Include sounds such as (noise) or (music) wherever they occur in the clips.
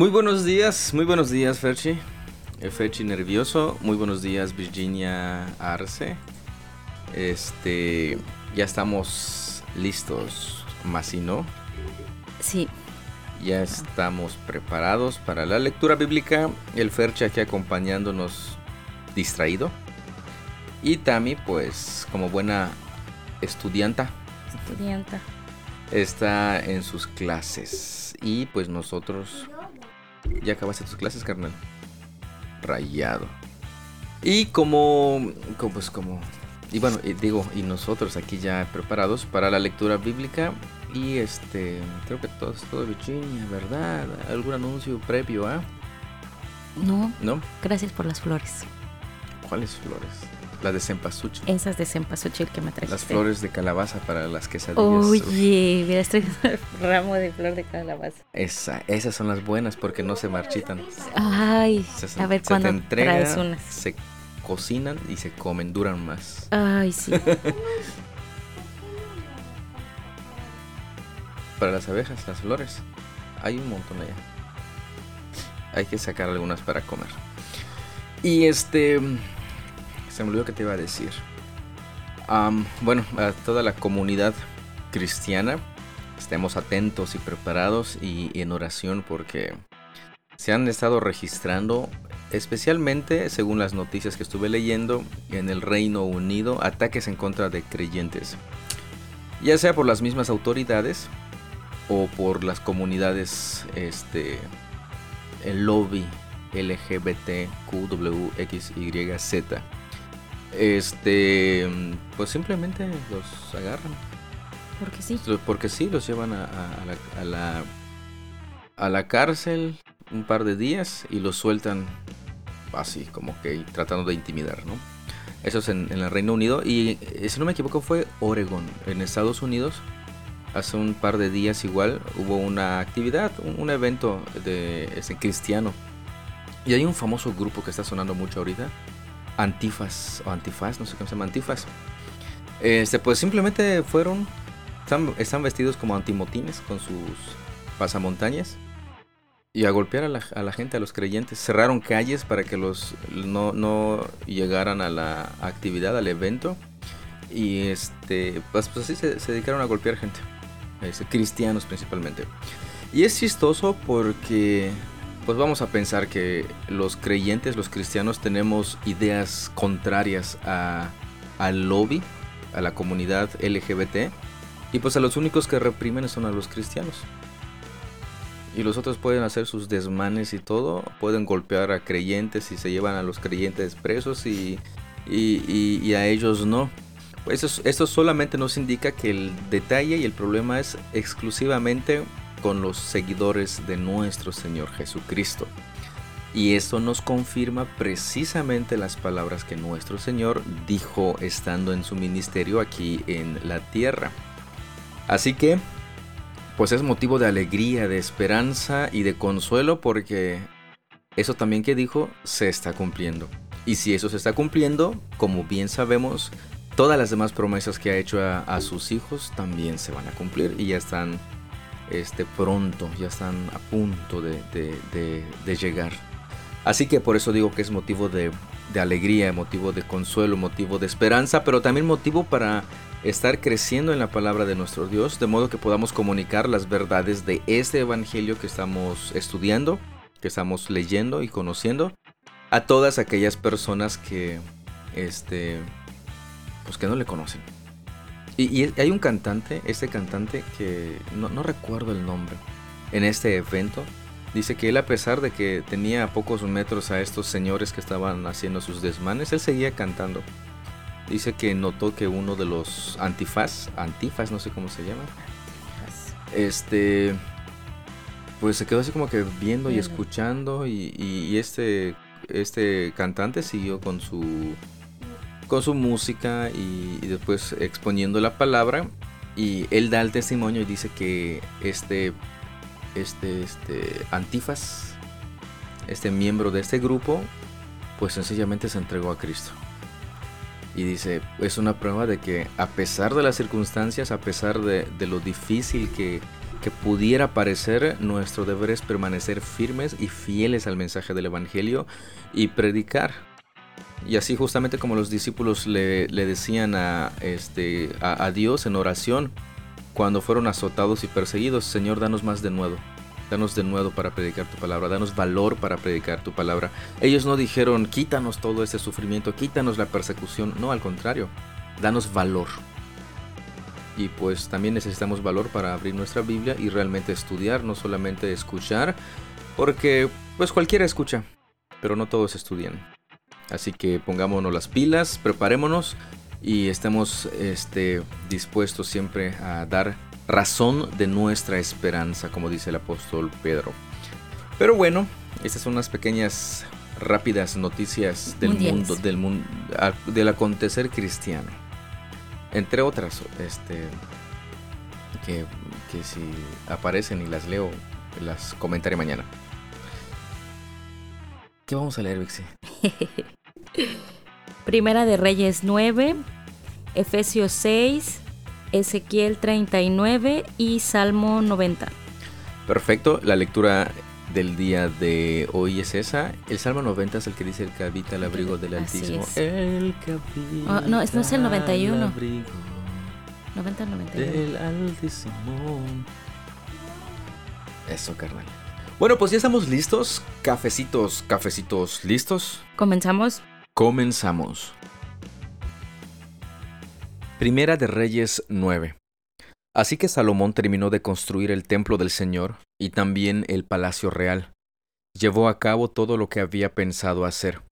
Muy buenos días, muy buenos días, Ferchi. Eh, Ferchi nervioso. Muy buenos días, Virginia Arce. Este, ya estamos listos, más no. Sí. Ya estamos preparados para la lectura bíblica. El Ferchi aquí acompañándonos distraído. Y Tami, pues, como buena estudianta. Estudianta. Está en sus clases. Y pues nosotros ¿Ya acabaste tus clases, carnal? Rayado. Y como, como pues como y bueno, digo, y nosotros aquí ya preparados para la lectura bíblica y este, creo que todo es todo Virginia, ¿verdad? ¿Algún anuncio previo a? No. ¿No? Gracias por las flores. ¿Cuáles flores? La de cempasúchil. Esas de cempasúchil que me trajiste. Las flores de calabaza para las quesadillas. Oye, mira, estoy (laughs) ramo de flor de calabaza. Esa, esas son las buenas porque no se marchitan. Ay, a ver cuándo traes unas. Se cocinan y se comen, duran más. Ay, sí. (laughs) para las abejas, las flores, hay un montón allá. Hay que sacar algunas para comer. Y este se me olvidó que te iba a decir. bueno, a toda la comunidad cristiana, estemos atentos y preparados y, en oración porque se han estado registrando, especialmente según las noticias que estuve leyendo, en el Reino Unido, ataques en contra de creyentes. Ya sea por las mismas autoridades o por las comunidades, este, el lobby LGBTQWXYZ este, pues simplemente los agarran. Porque sí. Porque sí, los llevan a, la, a, la, a la cárcel un par de días y los sueltan así, como que tratando de intimidar, ¿no? Eso es en, el Reino Unido y eh, si no me equivoco fue Oregon, en Estados Unidos. Hace un par de días igual hubo una actividad, un, evento de ese cristiano. Y hay un famoso grupo que está sonando mucho ahorita, antifas o antifas, no sé cómo se llama, antifas. Este, pues simplemente fueron, están, vestidos como antimotines con sus pasamontañas y a golpear a la, gente, a los creyentes. Cerraron calles para que los no, llegaran a la actividad, al evento. Y este, pues, pues así se, dedicaron a golpear gente, este, cristianos principalmente. Y es chistoso porque pues vamos a pensar que los creyentes, los cristianos, tenemos ideas contrarias al lobby, a la comunidad LGBT, y pues a los únicos que reprimen son a los cristianos. Y los otros pueden hacer sus desmanes y todo, pueden golpear a creyentes y se llevan a los creyentes presos y, y, a ellos no. Pues esto solamente nos indica que el detalle y el problema es exclusivamente con los seguidores de nuestro Señor Jesucristo. Y esto nos confirma precisamente las palabras que nuestro Señor dijo estando en su ministerio aquí en la tierra. Así que, pues es motivo de alegría, de esperanza y de consuelo porque eso también que dijo se está cumpliendo. Y si eso se está cumpliendo, como bien sabemos, todas las demás promesas que ha hecho a, sus hijos también se van a cumplir y ya están este, pronto, ya están a punto de, llegar. Así que por eso digo que es motivo de, alegría, motivo de consuelo, motivo de esperanza, pero también motivo para estar creciendo en la palabra de nuestro Dios, de modo que podamos comunicar las verdades de este Evangelio que estamos estudiando, que estamos leyendo y conociendo, a todas aquellas personas que, este, pues que no le conocen. Y, hay un cantante, este cantante que no, recuerdo el nombre, en este evento, dice que él a pesar de que tenía pocos metros a estos señores que estaban haciendo sus desmanes, él seguía cantando. Dice que notó que uno de los antifaz, antifaz, no sé cómo se llama, este, pues se quedó así como que viendo y escuchando y, y este, este cantante siguió con su con su música y, después exponiendo la palabra. Y él da el testimonio y dice que este, este, este Antifas, este miembro de este grupo, pues sencillamente se entregó a Cristo. Y dice, es una prueba de que a pesar de las circunstancias, a pesar de, lo difícil que, que pudiera parecer, nuestro deber es permanecer firmes y fieles al mensaje del Evangelio y predicar. Y así justamente como los discípulos le, decían a, este, a Dios en oración cuando fueron azotados y perseguidos, Señor, danos más de nuevo. Danos de nuevo para predicar tu palabra, danos valor para predicar tu palabra. Ellos no dijeron, quítanos todo este sufrimiento, quítanos la persecución. No, al contrario, danos valor. Y pues también necesitamos valor para abrir nuestra Biblia y realmente estudiar, no solamente escuchar, porque pues cualquiera escucha, pero no todos estudian. Así que pongámonos las pilas, preparémonos y estemos este, dispuestos siempre a dar razón de nuestra esperanza, como dice el apóstol Pedro. Pero bueno, estas son unas pequeñas, rápidas noticias del mundo, del mundo, del acontecer cristiano. Entre otras, este, que, que si aparecen y las leo, las comentaré mañana. ¿Qué vamos a leer, Vixi? (laughs) Primera de Reyes 9, Efesios 6, Ezequiel 39 y Salmo 90. Perfecto, la lectura del día de hoy es esa. El Salmo 90 es el que dice el que habita el abrigo del Altísimo. El que habita oh, no, no es el 91. 90 91. Del Altísimo. Eso, carnal. Bueno, pues ya estamos listos. Cafecitos, cafecitos, ¿listos? Comenzamos. Comenzamos. Primera de Reyes 9. Así que Salomón terminó de construir el templo del Señor y también el palacio real. Llevó a cabo todo lo que había pensado hacer.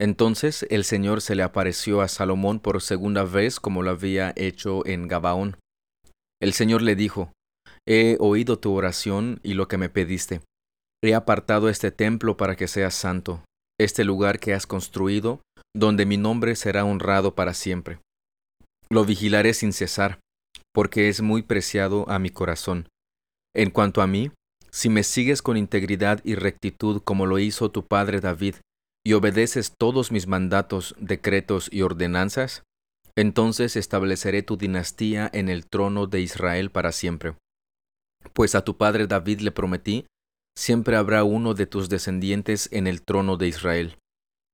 Entonces el Señor se le apareció a Salomón por segunda vez como lo había hecho en Gabaón. El Señor le dijo, He oído tu oración y lo que me pediste. He apartado este templo para que sea santo, este lugar que has construido, donde mi nombre será honrado para siempre. Lo vigilaré sin cesar, porque es muy preciado a mi corazón. En cuanto a mí, si me sigues con integridad y rectitud como lo hizo tu padre David, y obedeces todos mis mandatos, decretos y ordenanzas, entonces estableceré tu dinastía en el trono de Israel para siempre. Pues a tu padre David le prometí, siempre habrá uno de tus descendientes en el trono de Israel.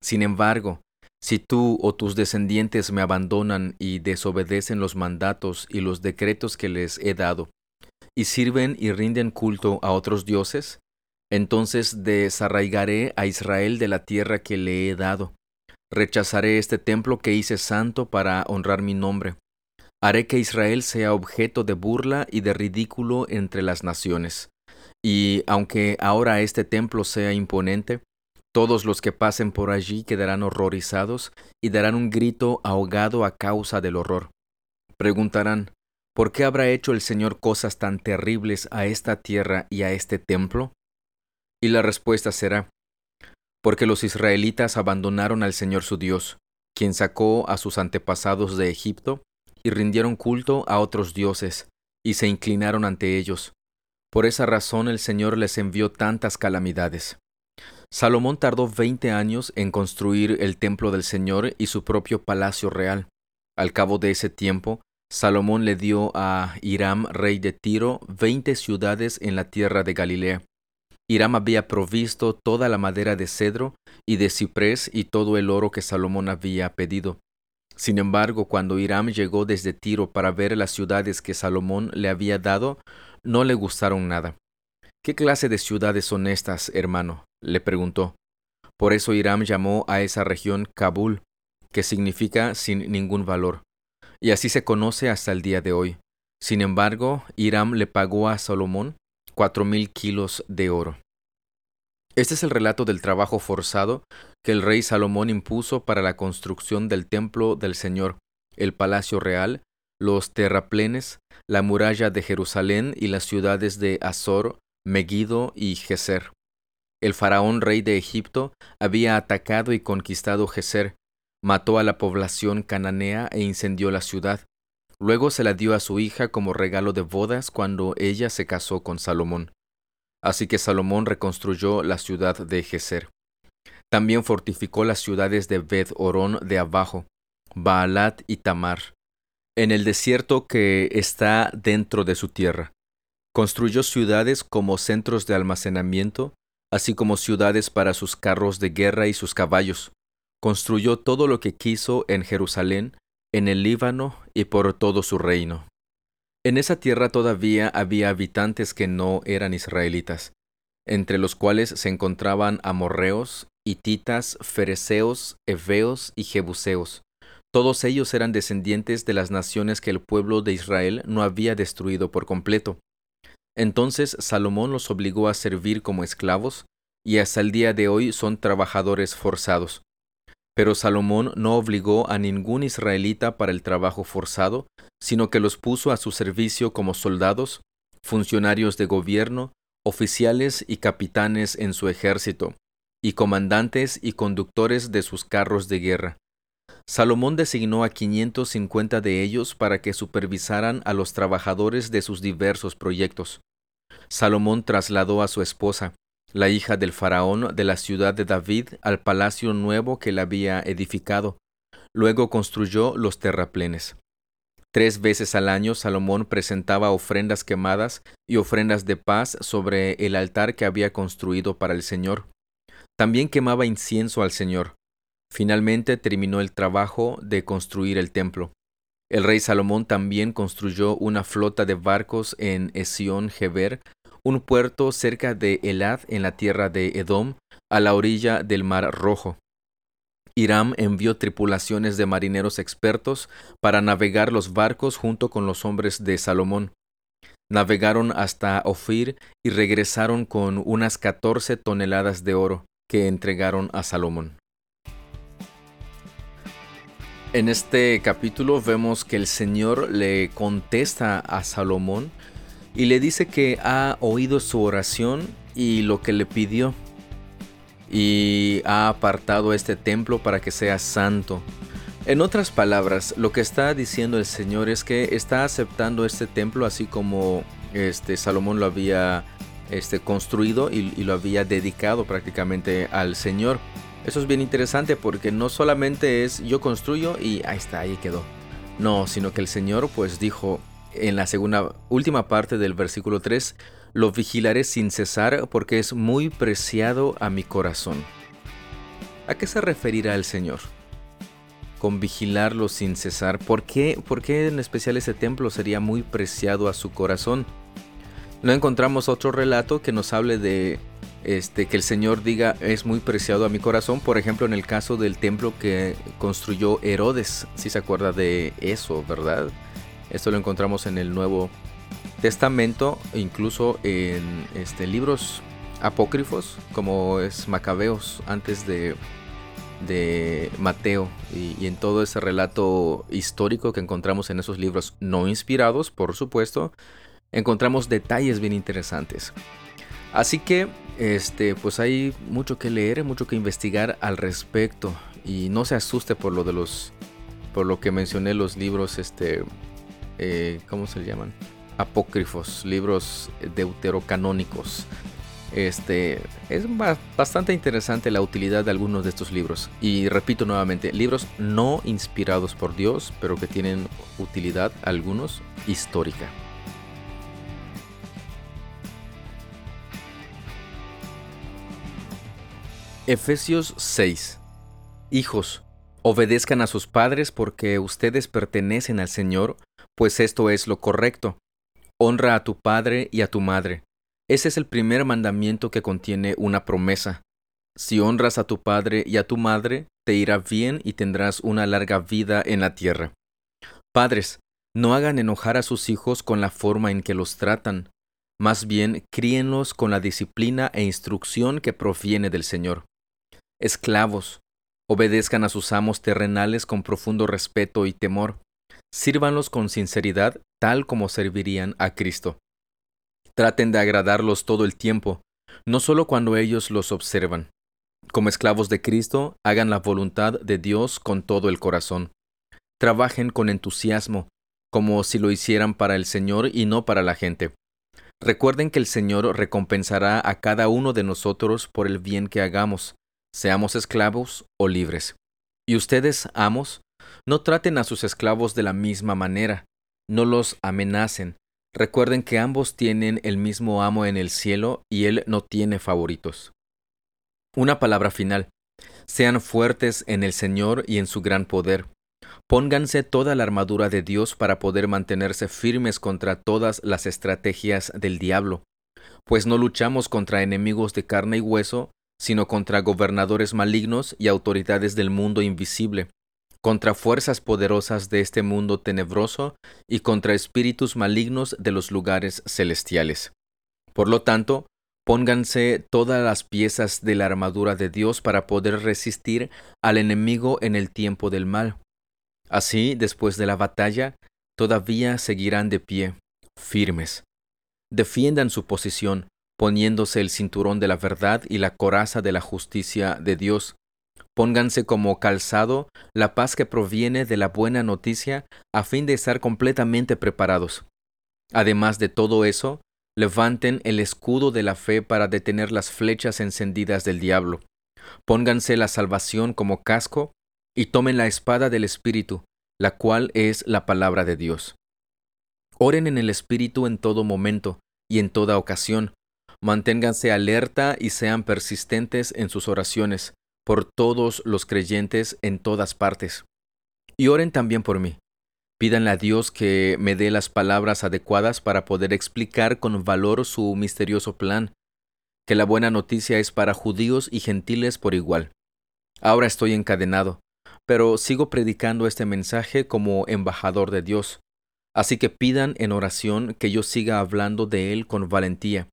Sin embargo, si tú o tus descendientes me abandonan y desobedecen los mandatos y los decretos que les he dado, y sirven y rinden culto a otros dioses, entonces desarraigaré a Israel de la tierra que le he dado. Rechazaré este templo que hice santo para honrar mi nombre. Haré que Israel sea objeto de burla y de ridículo entre las naciones. Y aunque ahora este templo sea imponente, todos los que pasen por allí quedarán horrorizados y darán un grito ahogado a causa del horror. Preguntarán, ¿por qué habrá hecho el Señor cosas tan terribles a esta tierra y a este templo? Y la respuesta será, porque los israelitas abandonaron al Señor su Dios, quien sacó a sus antepasados de Egipto, y rindieron culto a otros dioses, y se inclinaron ante ellos. Por esa razón el Señor les envió tantas calamidades. Salomón tardó veinte años en construir el templo del Señor y su propio palacio real. Al cabo de ese tiempo, Salomón le dio a Hiram, rey de Tiro, veinte ciudades en la tierra de Galilea. Hiram había provisto toda la madera de cedro y de ciprés y todo el oro que Salomón había pedido. Sin embargo, cuando Hiram llegó desde Tiro para ver las ciudades que Salomón le había dado, no le gustaron nada. ¿Qué clase de ciudades son estas, hermano? le preguntó. Por eso Hiram llamó a esa región Kabul, que significa sin ningún valor, y así se conoce hasta el día de hoy. Sin embargo, Hiram le pagó a Salomón cuatro mil kilos de oro. Este es el relato del trabajo forzado que el rey Salomón impuso para la construcción del templo del Señor, el palacio real, los terraplenes, la muralla de Jerusalén y las ciudades de Azor, Megiddo y Geser. El faraón rey de Egipto había atacado y conquistado Geser, mató a la población cananea e incendió la ciudad. Luego se la dio a su hija como regalo de bodas cuando ella se casó con Salomón. Así que Salomón reconstruyó la ciudad de Geser. También fortificó las ciudades de Beth Orón de abajo, Baalat y Tamar, en el desierto que está dentro de su tierra Construyó ciudades como centros de almacenamiento, así como ciudades para sus carros de guerra y sus caballos. Construyó todo lo que quiso en Jerusalén, en el Líbano y por todo su reino. En esa tierra todavía había habitantes que no eran israelitas, entre los cuales se encontraban amorreos, hititas, fereceos, heveos y jebuseos. Todos ellos eran descendientes de las naciones que el pueblo de Israel no había destruido por completo. Entonces Salomón los obligó a servir como esclavos, y hasta el día de hoy son trabajadores forzados. Pero Salomón no obligó a ningún israelita para el trabajo forzado, sino que los puso a su servicio como soldados, funcionarios de gobierno, oficiales y capitanes en su ejército, y comandantes y conductores de sus carros de guerra. Salomón designó a 550 de ellos para que supervisaran a los trabajadores de sus diversos proyectos. Salomón trasladó a su esposa, la hija del faraón de la ciudad de David, al palacio nuevo que él había edificado. Luego construyó los terraplenes. Tres veces al año Salomón presentaba ofrendas quemadas y ofrendas de paz sobre el altar que había construido para el Señor. También quemaba incienso al Señor. Finalmente terminó el trabajo de construir el templo. El rey Salomón también construyó una flota de barcos en Esión Geber un puerto cerca de Elad en la tierra de Edom, a la orilla del Mar Rojo. Hiram envió tripulaciones de marineros expertos para navegar los barcos junto con los hombres de Salomón. Navegaron hasta Ofir y regresaron con unas catorce toneladas de oro que entregaron a Salomón. En este capítulo vemos que el Señor le contesta a Salomón y le dice que ha oído su oración y lo que le pidió y ha apartado este templo para que sea santo. En otras palabras, lo que está diciendo el Señor es que está aceptando este templo así como este Salomón lo había este, construido y, y lo había dedicado prácticamente al Señor. Eso es bien interesante porque no solamente es yo construyo y ahí está, ahí quedó. No, sino que el Señor pues dijo, en la segunda última parte del versículo 3, lo vigilaré sin cesar porque es muy preciado a mi corazón. ¿A qué se referirá el Señor? Con vigilarlo sin cesar. ¿Por qué, ¿Por qué en especial ese templo sería muy preciado a su corazón? No encontramos otro relato que nos hable de este, que el Señor diga es muy preciado a mi corazón. Por ejemplo, en el caso del templo que construyó Herodes, si se acuerda de eso, ¿verdad? Esto lo encontramos en el Nuevo Testamento, incluso en este, libros apócrifos, como es Macabeos, antes de, de Mateo, y, en todo ese relato histórico que encontramos en esos libros no inspirados, por supuesto, encontramos detalles bien interesantes. Así que, este, pues hay mucho que leer, mucho que investigar al respecto, y no se asuste por lo de los, por lo que mencioné los libros, este, eh, ¿cómo se llaman? Apócrifos, libros deuterocanónicos. Este es bastante interesante la utilidad de algunos de estos libros. Y repito nuevamente, libros no inspirados por Dios, pero que tienen utilidad, algunos, histórica. Efesios 6 Hijos, obedezcan a sus padres porque ustedes pertenecen al Señor pues esto es lo correcto. Honra a tu padre y a tu madre. Ese es el primer mandamiento que contiene una promesa. Si honras a tu padre y a tu madre, te irá bien y tendrás una larga vida en la tierra. Padres, no hagan enojar a sus hijos con la forma en que los tratan. Más bien, críenlos con la disciplina e instrucción que proviene del Señor. Esclavos, obedezcan a sus amos terrenales con profundo respeto y temor Sírvanlos con sinceridad tal como servirían a Cristo. Traten de agradarlos todo el tiempo, no solo cuando ellos los observan. Como esclavos de Cristo, hagan la voluntad de Dios con todo el corazón. Trabajen con entusiasmo, como si lo hicieran para el Señor y no para la gente. Recuerden que el Señor recompensará a cada uno de nosotros por el bien que hagamos, seamos esclavos o libres. Y ustedes, amos, no traten a sus esclavos de la misma manera, no los amenacen, Recuerden que ambos tienen el mismo amo en el cielo y Él no tiene favoritos. Una palabra final. Sean fuertes en el Señor y en su gran poder. Pónganse toda la armadura de Dios para poder mantenerse firmes contra todas las estrategias del diablo, pues no luchamos contra enemigos de carne y hueso, sino contra gobernadores malignos y autoridades del mundo invisible, contra fuerzas poderosas de este mundo tenebroso y contra espíritus malignos de los lugares celestiales. Por lo tanto, pónganse todas las piezas de la armadura de Dios para poder resistir al enemigo en el tiempo del mal Así, después de la batalla, todavía seguirán de pie, firmes. Defiendan su posición, poniéndose el cinturón de la verdad y la coraza de la justicia de Dios. Pónganse como calzado la paz que proviene de la buena noticia a fin de estar completamente preparados. Además de todo eso, levanten el escudo de la fe para detener las flechas encendidas del diablo. Pónganse la salvación como casco y tomen la espada del Espíritu, la cual es la palabra de Dios. Oren en el Espíritu en todo momento y en toda ocasión. Manténganse alerta y sean persistentes en sus oraciones por todos los creyentes en todas partes. Y oren también por mí. Pídanle a Dios que me dé las palabras adecuadas para poder explicar con valor su misterioso plan, que la buena noticia es para judíos y gentiles por igual. Ahora estoy encadenado, pero sigo predicando este mensaje como embajador de Dios. Así que pidan en oración que yo siga hablando de Él con valentía,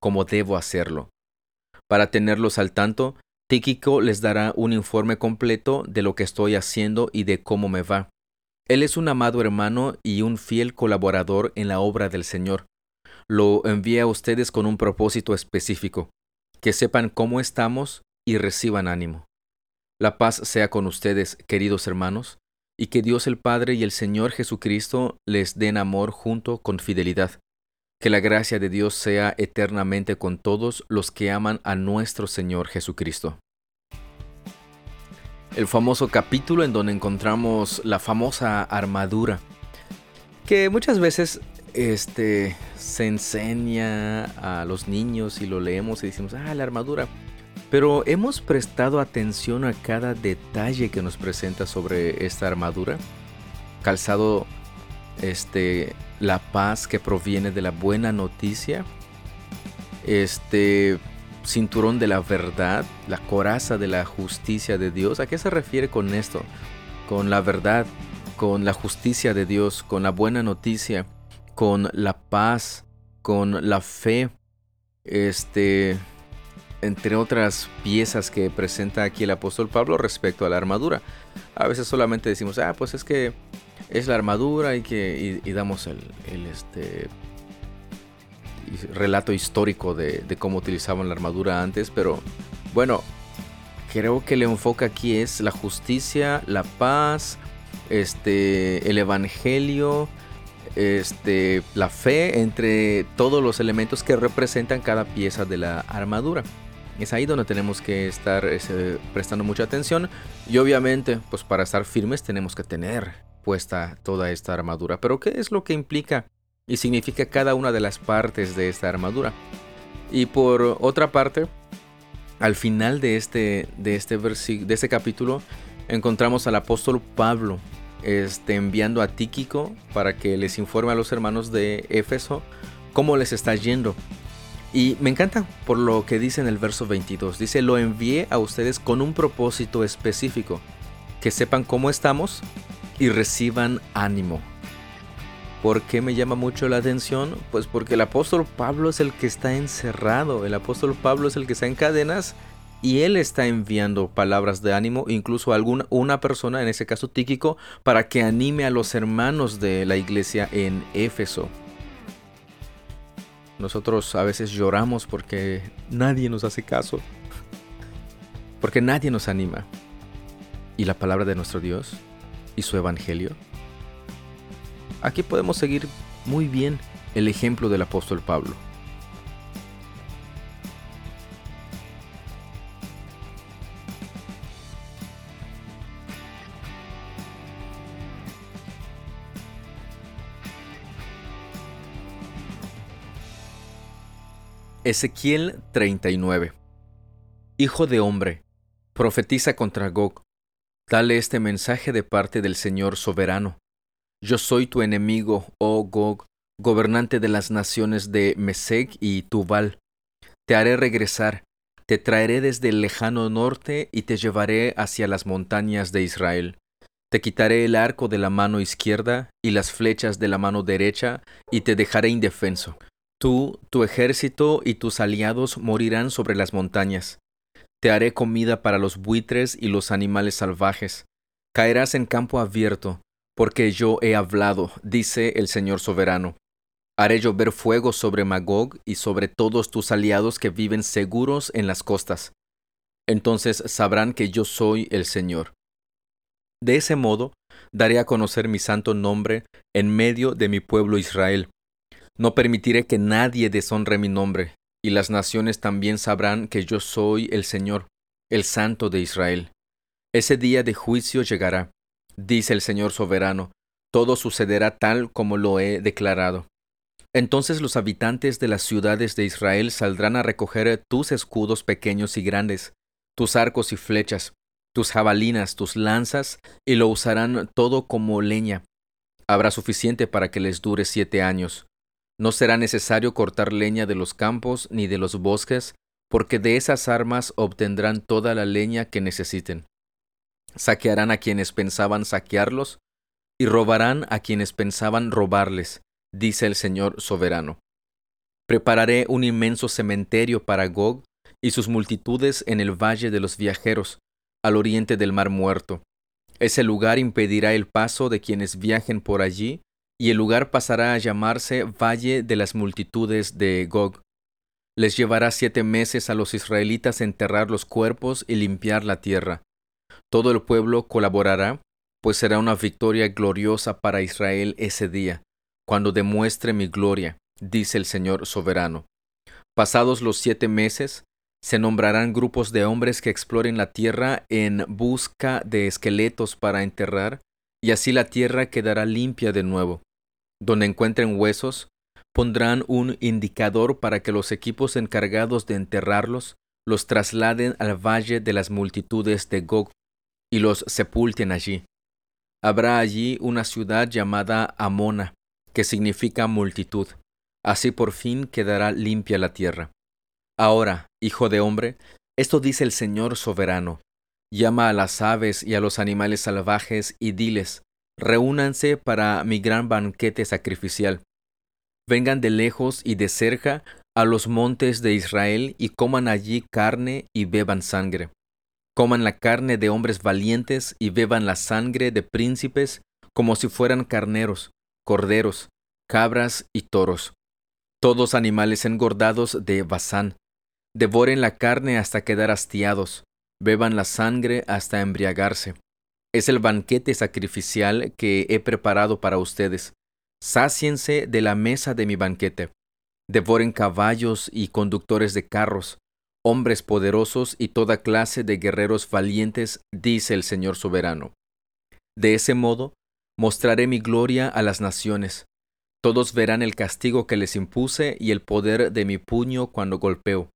como debo hacerlo. Para tenerlos al tanto, Tíquico les dará un informe completo de lo que estoy haciendo y de cómo me va. Él es un amado hermano y un fiel colaborador en la obra del Señor. Lo envía a ustedes con un propósito específico, que sepan cómo estamos y reciban ánimo. La paz sea con ustedes, queridos hermanos, y que Dios el Padre y el Señor Jesucristo les den amor junto con fidelidad. Que la gracia de Dios sea eternamente con todos los que aman a nuestro Señor Jesucristo. El famoso capítulo en donde encontramos la famosa armadura, que muchas veces este, se enseña a los niños y lo leemos y decimos, ah, la armadura. Pero hemos prestado atención a cada detalle que nos presenta sobre esta armadura. Calzado este la paz que proviene de la buena noticia. Este cinturón de la verdad, la coraza de la justicia de Dios. ¿A qué se refiere con esto? Con la verdad, con la justicia de Dios, con la buena noticia, con la paz, con la fe. Este, entre otras piezas que presenta aquí el apóstol Pablo respecto a la armadura. A veces solamente decimos, ah, pues es que es la armadura y que y, damos el, este relato histórico de, de, cómo utilizaban la armadura antes, pero bueno, creo que el enfoque aquí es la justicia, la paz, este, el evangelio, este, la fe entre todos los elementos que representan cada pieza de la armadura. Es ahí donde tenemos que estar prestando mucha atención y obviamente pues para estar firmes tenemos que tener puesta toda esta armadura. Pero ¿qué es lo que implica y significa cada una de las partes de esta armadura? Y por otra parte, al final de este, de este, de este capítulo encontramos al apóstol Pablo este, enviando a Tíquico para que les informe a los hermanos de Éfeso cómo les está yendo y me encanta por lo que dice en el verso 22. Dice, lo envié a ustedes con un propósito específico, que sepan cómo estamos y reciban ánimo. ¿Por qué me llama mucho la atención? Pues porque el apóstol Pablo es el que está encerrado, el apóstol Pablo es el que está en cadenas y él está enviando palabras de ánimo, incluso a alguna una persona, en ese caso Tíquico, para que anime a los hermanos de la iglesia en Éfeso. Nosotros a veces lloramos porque nadie nos hace caso, porque nadie nos anima. ¿Y la palabra de nuestro Dios y su evangelio? Aquí podemos seguir muy bien el ejemplo del apóstol Pablo. Ezequiel 39 Hijo de hombre, profetiza contra Gog. Dale este mensaje de parte del Señor soberano. Yo soy tu enemigo, oh Gog, gobernante de las naciones de Mesec y Tubal. Te haré regresar, te traeré desde el lejano norte y te llevaré hacia las montañas de Israel. Te quitaré el arco de la mano izquierda y las flechas de la mano derecha, y te dejaré indefenso. Tú, tu ejército y tus aliados morirán sobre las montañas. Te haré comida para los buitres y los animales salvajes. Caerás en campo abierto, porque yo he hablado, dice el Señor soberano. Haré llover fuego sobre Magog y sobre todos tus aliados que viven seguros en las costas. Entonces sabrán que yo soy el Señor. De ese modo, daré a conocer mi santo nombre en medio de mi pueblo Israel no permitiré que nadie deshonre mi nombre, y las naciones también sabrán que yo soy el Señor, el Santo de Israel. Ese día de juicio llegará, dice el Señor soberano, todo sucederá tal como lo he declarado. Entonces los habitantes de las ciudades de Israel saldrán a recoger tus escudos pequeños y grandes, tus arcos y flechas, tus jabalinas, tus lanzas, y lo usarán todo como leña. Habrá suficiente para que les dure siete años. No será necesario cortar leña de los campos ni de los bosques, porque de esas armas obtendrán toda la leña que necesiten. Saquearán a quienes pensaban saquearlos, y robarán a quienes pensaban robarles, dice el Señor soberano. Prepararé un inmenso cementerio para Gog y sus multitudes en el valle de los viajeros, al oriente del mar muerto. Ese lugar impedirá el paso de quienes viajen por allí y el lugar pasará a llamarse Valle de las Multitudes de Gog. Les llevará siete meses a los israelitas enterrar los cuerpos y limpiar la tierra. Todo el pueblo colaborará, pues será una victoria gloriosa para Israel ese día, cuando demuestre mi gloria, dice el Señor soberano. Pasados los siete meses, se nombrarán grupos de hombres que exploren la tierra en busca de esqueletos para enterrar, y así la tierra quedará limpia de nuevo. Donde encuentren huesos, pondrán un indicador para que los equipos encargados de enterrarlos los trasladen al valle de las multitudes de Gog y los sepulten allí. Habrá allí una ciudad llamada Amona, que significa multitud. Así por fin quedará limpia la tierra. Ahora, hijo de hombre, esto dice el Señor soberano. Llama a las aves y a los animales salvajes y diles, reúnanse para mi gran banquete sacrificial. Vengan de lejos y de cerca a los montes de Israel y coman allí carne y beban sangre. Coman la carne de hombres valientes y beban la sangre de príncipes como si fueran carneros, corderos, cabras y toros. Todos animales engordados de Basán. Devoren la carne hasta quedar hastiados, beban la sangre hasta embriagarse. Es el banquete sacrificial que he preparado para ustedes. Sáciense de la mesa de mi banquete. Devoren caballos y conductores de carros, hombres poderosos y toda clase de guerreros valientes, dice el Señor soberano. De ese modo, mostraré mi gloria a las naciones. Todos verán el castigo que les impuse y el poder de mi puño cuando golpeo.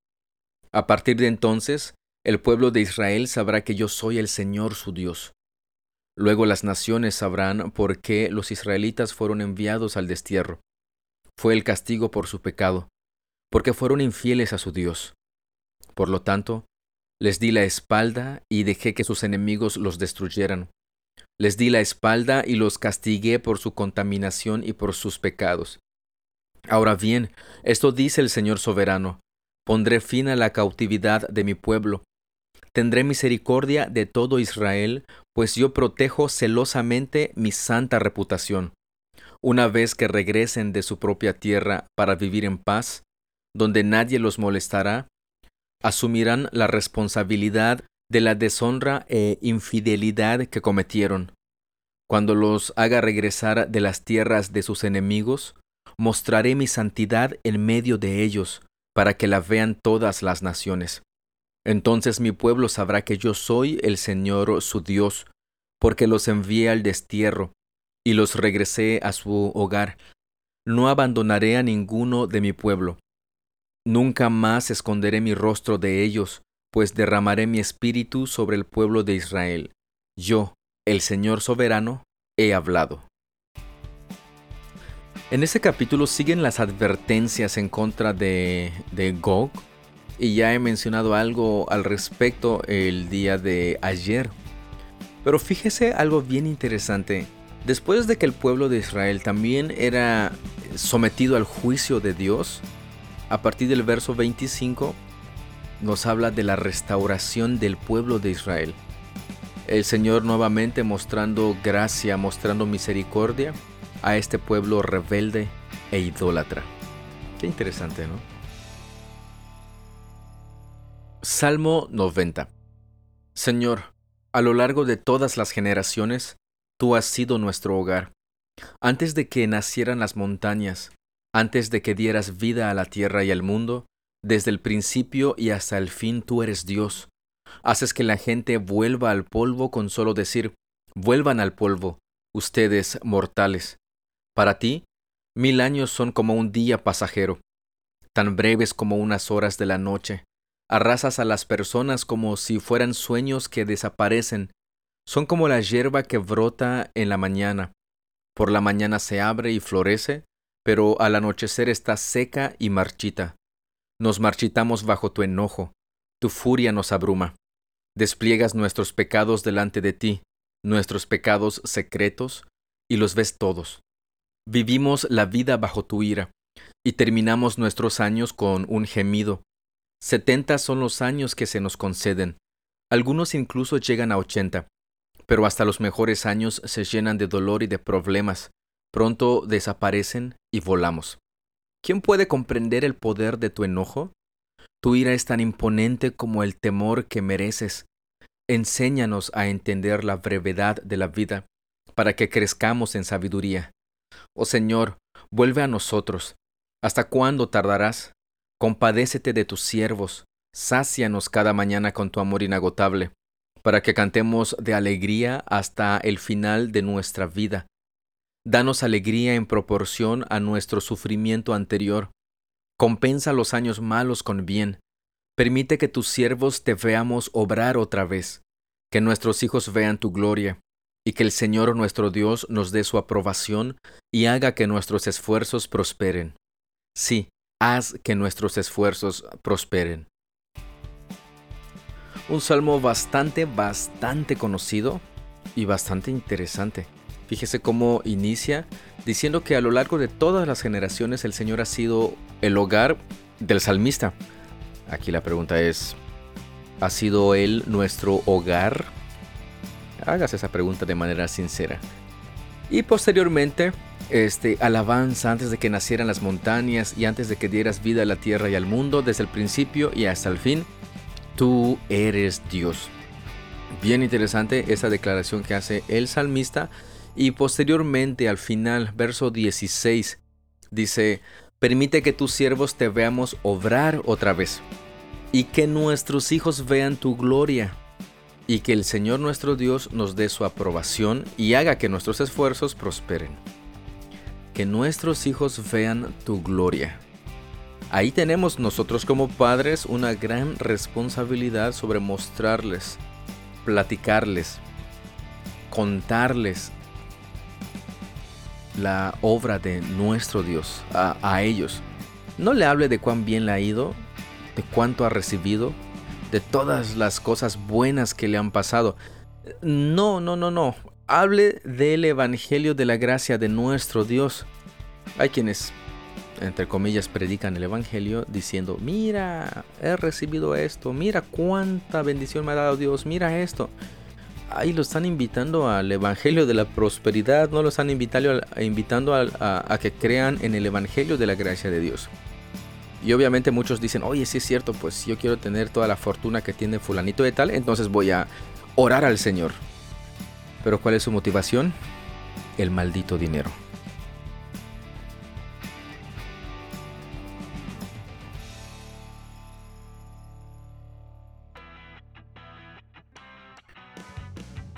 A partir de entonces, el pueblo de Israel sabrá que yo soy el Señor su Dios. Luego las naciones sabrán por qué los israelitas fueron enviados al destierro. Fue el castigo por su pecado, porque fueron infieles a su Dios. Por lo tanto, les di la espalda y dejé que sus enemigos los destruyeran. Les di la espalda y los castigué por su contaminación y por sus pecados. Ahora bien, esto dice el Señor soberano, pondré fin a la cautividad de mi pueblo Tendré misericordia de todo Israel, pues yo protejo celosamente mi santa reputación. Una vez que regresen de su propia tierra para vivir en paz, donde nadie los molestará, asumirán la responsabilidad de la deshonra e infidelidad que cometieron. Cuando los haga regresar de las tierras de sus enemigos, mostraré mi santidad en medio de ellos, para que la vean todas las naciones. Entonces mi pueblo sabrá que yo soy el Señor su Dios, porque los envié al destierro y los regresé a su hogar. No abandonaré a ninguno de mi pueblo. Nunca más esconderé mi rostro de ellos, pues derramaré mi espíritu sobre el pueblo de Israel. Yo, el Señor soberano, he hablado. En este capítulo siguen las advertencias en contra de, de Gog, y ya he mencionado algo al respecto el día de ayer. Pero fíjese algo bien interesante. Después de que el pueblo de Israel también era sometido al juicio de Dios, a partir del verso 25 nos habla de la restauración del pueblo de Israel. El Señor nuevamente mostrando gracia, mostrando misericordia a este pueblo rebelde e idólatra. Qué interesante, ¿no? Salmo 90 Señor, a lo largo de todas las generaciones, tú has sido nuestro hogar. Antes de que nacieran las montañas, antes de que dieras vida a la tierra y al mundo, desde el principio y hasta el fin tú eres Dios. Haces que la gente vuelva al polvo con solo decir, vuelvan al polvo, ustedes mortales. Para ti, mil años son como un día pasajero, tan breves como unas horas de la noche. Arrasas a las personas como si fueran sueños que desaparecen. Son como la hierba que brota en la mañana. Por la mañana se abre y florece, pero al anochecer está seca y marchita. Nos marchitamos bajo tu enojo, tu furia nos abruma. Despliegas nuestros pecados delante de ti, nuestros pecados secretos, y los ves todos. Vivimos la vida bajo tu ira, y terminamos nuestros años con un gemido, Setenta son los años que se nos conceden. Algunos incluso llegan a ochenta. Pero hasta los mejores años se llenan de dolor y de problemas. Pronto desaparecen y volamos. ¿Quién puede comprender el poder de tu enojo? Tu ira es tan imponente como el temor que mereces. Enséñanos a entender la brevedad de la vida, para que crezcamos en sabiduría. Oh Señor, vuelve a nosotros. ¿Hasta cuándo tardarás? Compadécete de tus siervos, sácianos cada mañana con tu amor inagotable, para que cantemos de alegría hasta el final de nuestra vida. Danos alegría en proporción a nuestro sufrimiento anterior. Compensa los años malos con bien. Permite que tus siervos te veamos obrar otra vez, que nuestros hijos vean tu gloria, y que el Señor nuestro Dios nos dé su aprobación y haga que nuestros esfuerzos prosperen. Sí, haz que nuestros esfuerzos prosperen. Un salmo bastante, bastante conocido y bastante interesante. Fíjese cómo inicia diciendo que a lo largo de todas las generaciones el Señor ha sido el hogar del salmista. Aquí la pregunta es, ¿ha sido Él nuestro hogar? Hagas esa pregunta de manera sincera. Y posteriormente este, alabanza antes de que nacieran las montañas y antes de que dieras vida a la tierra y al mundo, desde el principio y hasta el fin, tú eres Dios. Bien interesante esa declaración que hace el salmista y posteriormente al final, verso 16, dice, permite que tus siervos te veamos obrar otra vez y que nuestros hijos vean tu gloria y que el Señor nuestro Dios nos dé su aprobación y haga que nuestros esfuerzos prosperen que nuestros hijos vean tu gloria. Ahí tenemos nosotros como padres una gran responsabilidad sobre mostrarles, platicarles, contarles la obra de nuestro Dios a, ellos. No le hable de cuán bien le ha ido, de cuánto ha recibido, de todas las cosas buenas que le han pasado. No, no, no, no hable del Evangelio de la gracia de nuestro Dios. Hay quienes, entre comillas, predican el Evangelio diciendo, mira, he recibido esto, mira cuánta bendición me ha dado Dios, mira esto. Ahí lo están invitando al Evangelio de la prosperidad, no lo están invitando, invitando a, que crean en el Evangelio de la gracia de Dios. Y obviamente muchos dicen, oye, sí es cierto, pues yo quiero tener toda la fortuna que tiene fulanito de tal, entonces voy a orar al Señor. Pero ¿cuál es su motivación? El maldito dinero.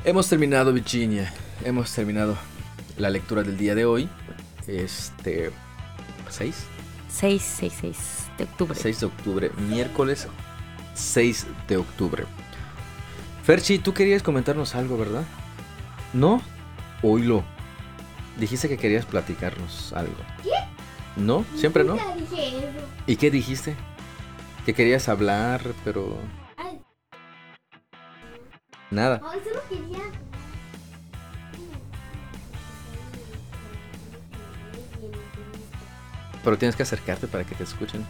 Hemos terminado Virginia, hemos terminado la lectura del día de hoy. Este 6. 6, 6, 6 de octubre. 6 de octubre, miércoles 6 de octubre. Ferchi, tú querías comentarnos algo, ¿verdad? ¿No? Oílo. Dijiste que querías platicarnos algo. ¿Qué? ¿No? ¿Siempre no? Nunca dije eso. ¿Y qué dijiste? Que querías hablar, pero Ay, nada. ay, solo quería. Pero tienes que acercarte para que te escuchen.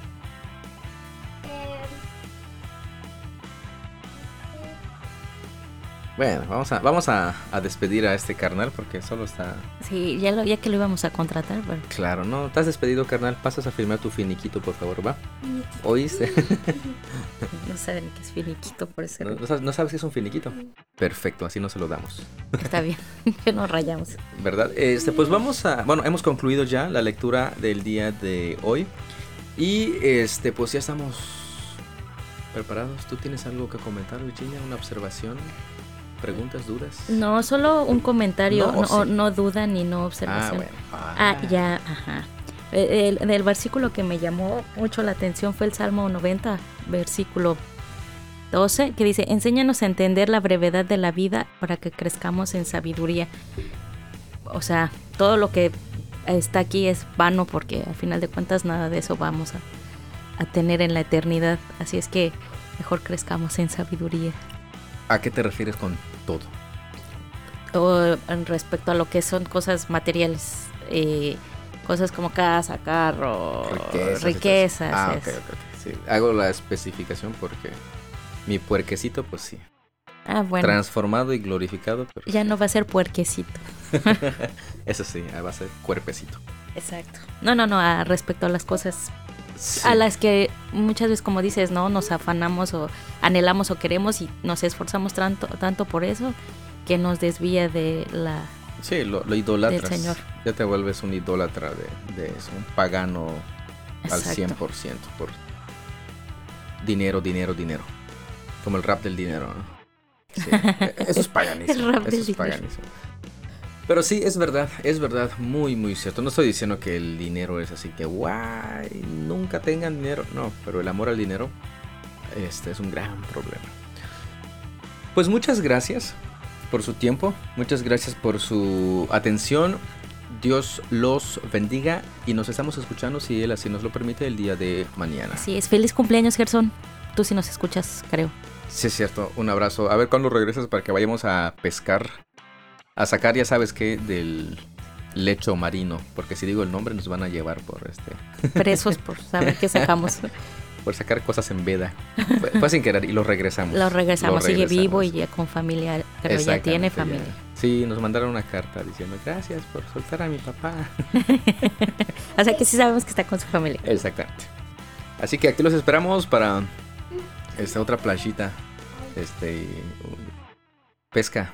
Bueno, vamos a, vamos a, a despedir a este carnal porque solo está... Sí, ya, lo, ya que lo íbamos a contratar, pero Claro, ¿no? ¿Estás despedido, carnal? Pasas a firmar tu finiquito, por favor, ¿va? ¿Oíste? (laughs) no saben qué es finiquito, por eso ¿No, no sabes, no sabes qué es un finiquito? Perfecto, así no se lo damos. está bien, (laughs) que nos rayamos. ¿Verdad? Este, pues vamos a... Bueno, hemos concluido ya la lectura del día de hoy. Y este, pues ya estamos preparados. ¿Tú tienes algo que comentar, Virginia? ¿Una observación? ¿Preguntas, dudas? No, solo un comentario, No, no, sí. no duda ni no Ah, observación. bueno. Ah, ya, ajá. El, el versículo que me llamó mucho la atención fue el Salmo 90, versículo 12, que dice, enséñanos a entender la brevedad de la vida para que crezcamos en sabiduría. O sea, todo lo que está aquí es vano porque al final de cuentas nada de eso vamos a, a tener en la eternidad. Así es que mejor crezcamos en sabiduría. ¿A qué te refieres con todo? o respecto a lo que son cosas materiales, eh, cosas como casa, carro, Riquezas. riquezas. Ah, es- ok, ok, ok. Sí, hago la especificación porque mi puerquecito, pues sí. Ah, bueno, Transformado y glorificado, pero ya no va a ser puerquecito. (laughs) eso sí, va a ser cuerpecito. Exacto. No, no, no, a respecto a las cosas Sí. a las que muchas veces, como dices, no, nos afanamos o anhelamos o queremos y nos esforzamos tanto, tanto por eso que nos desvía de la... Sí, lo, lo idolatras. Del Señor. Ya te vuelves un idólatra de, de eso, un pagano al Exacto. 100% por dinero, dinero, dinero. Como el rap del dinero, ¿no? Sí, (laughs) e- Eso es paganismo. El rap eso del es dinero. paganismo. Pero sí, es verdad, es verdad, muy, muy cierto. No estoy diciendo que el dinero es así que, guay, nunca tengan dinero. No, pero el amor al dinero este es un gran problema. Pues muchas gracias por su tiempo, muchas gracias por su atención. Dios los bendiga y nos estamos escuchando, si Él así nos lo permite, el día de mañana. Así es, feliz cumpleaños, Gerson. Tú sí nos escuchas, creo. Sí, es cierto. Un abrazo. A ver cuándo regresas para que vayamos a pescar. A sacar, ya sabes qué, del lecho marino. Porque si digo el nombre nos van a llevar por este. Presos por saber qué sacamos. (laughs) Por sacar cosas en veda. Fue, fue sin querer y lo regresamos. Lo regresamos, Lo sigue vivo y ya con familia, pero ya tiene familia. ya. Sí, nos mandaron una carta diciendo gracias por soltar a mi papá. (laughs) O sea que sí sabemos que está con su familia. Exactamente. Así que aquí los esperamos para esta otra playita. Este. pesca.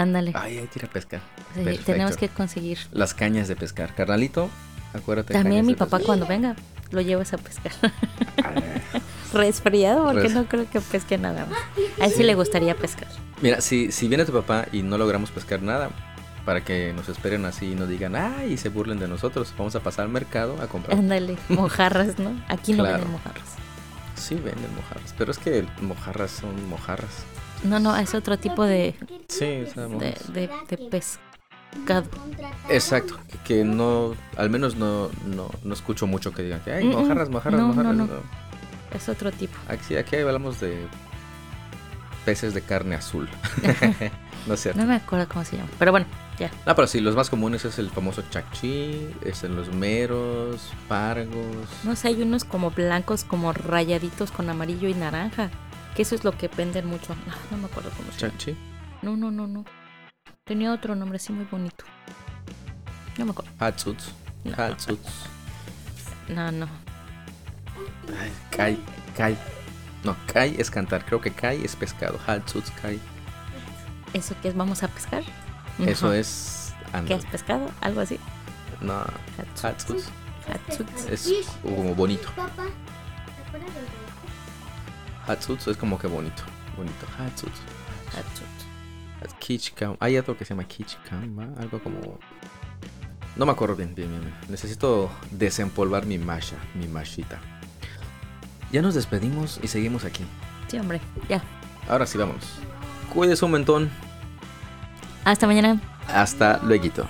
Ándale. Ay, hay que ir a pescar. Sí, tenemos que conseguir. Las cañas de pescar. Carnalito, acuérdate. También mi papá pescar. cuando venga lo llevas a pescar. (laughs) Ah, Resfriado porque Res- no creo que pesque nada más. A él sí le gustaría pescar. Mira, si, si viene tu papá y no logramos pescar nada, para que nos esperen así y no digan, ay, y se burlen de nosotros, vamos a pasar al mercado a comprar. Ándale, (laughs) mojarras, ¿no? Aquí no Claro. venden mojarras. Sí, venden mojarras, pero es que mojarras son mojarras. No, no, es otro tipo de, Sí, de, de, de pescado. Exacto, que, no, al menos no, no, no escucho mucho que digan que, ay, mm, mojarras, mojarras, no, mojarras. no. no. Es otro tipo. Aquí, aquí hablamos de peces de carne azul. (laughs) no es cierto. No me acuerdo cómo se llama. Pero bueno, ya. No, pero sí, los más comunes es el famoso chacchi, es en los meros, pargos. No sé, hay unos como blancos, como rayaditos con amarillo y naranja. Que eso es lo que venden mucho. Ah, no me acuerdo cómo se llama. No, no, no, no. Tenía otro nombre así muy bonito. No me acuerdo. Hatsuts. No. Hatsuts. No, no. Ay, Kai, Kai. No, Kai es cantar. Creo que Kai es pescado. Hatsuts, Kai. ¿Eso qué es? ¿Vamos a pescar? Eso No. es. ¿Qué has pescado? Algo así. No, Hatsuts. Hatsuts Hatsuts. es como bonito. Papá, ¿te acuerdas del banco? Hatsuts es como que bonito. Bonito. Hatsuts. Hatsuts. Kichikam. Hay otro que se llama Kichikam, ¿va? algo como. No me acuerdo bien, bien, bien. Necesito desempolvar mi masha, mi mashita. Ya nos despedimos y seguimos aquí. Sí, hombre, ya. Ahora sí, vámonos. Cuídese un montón. Hasta mañana. Hasta luego.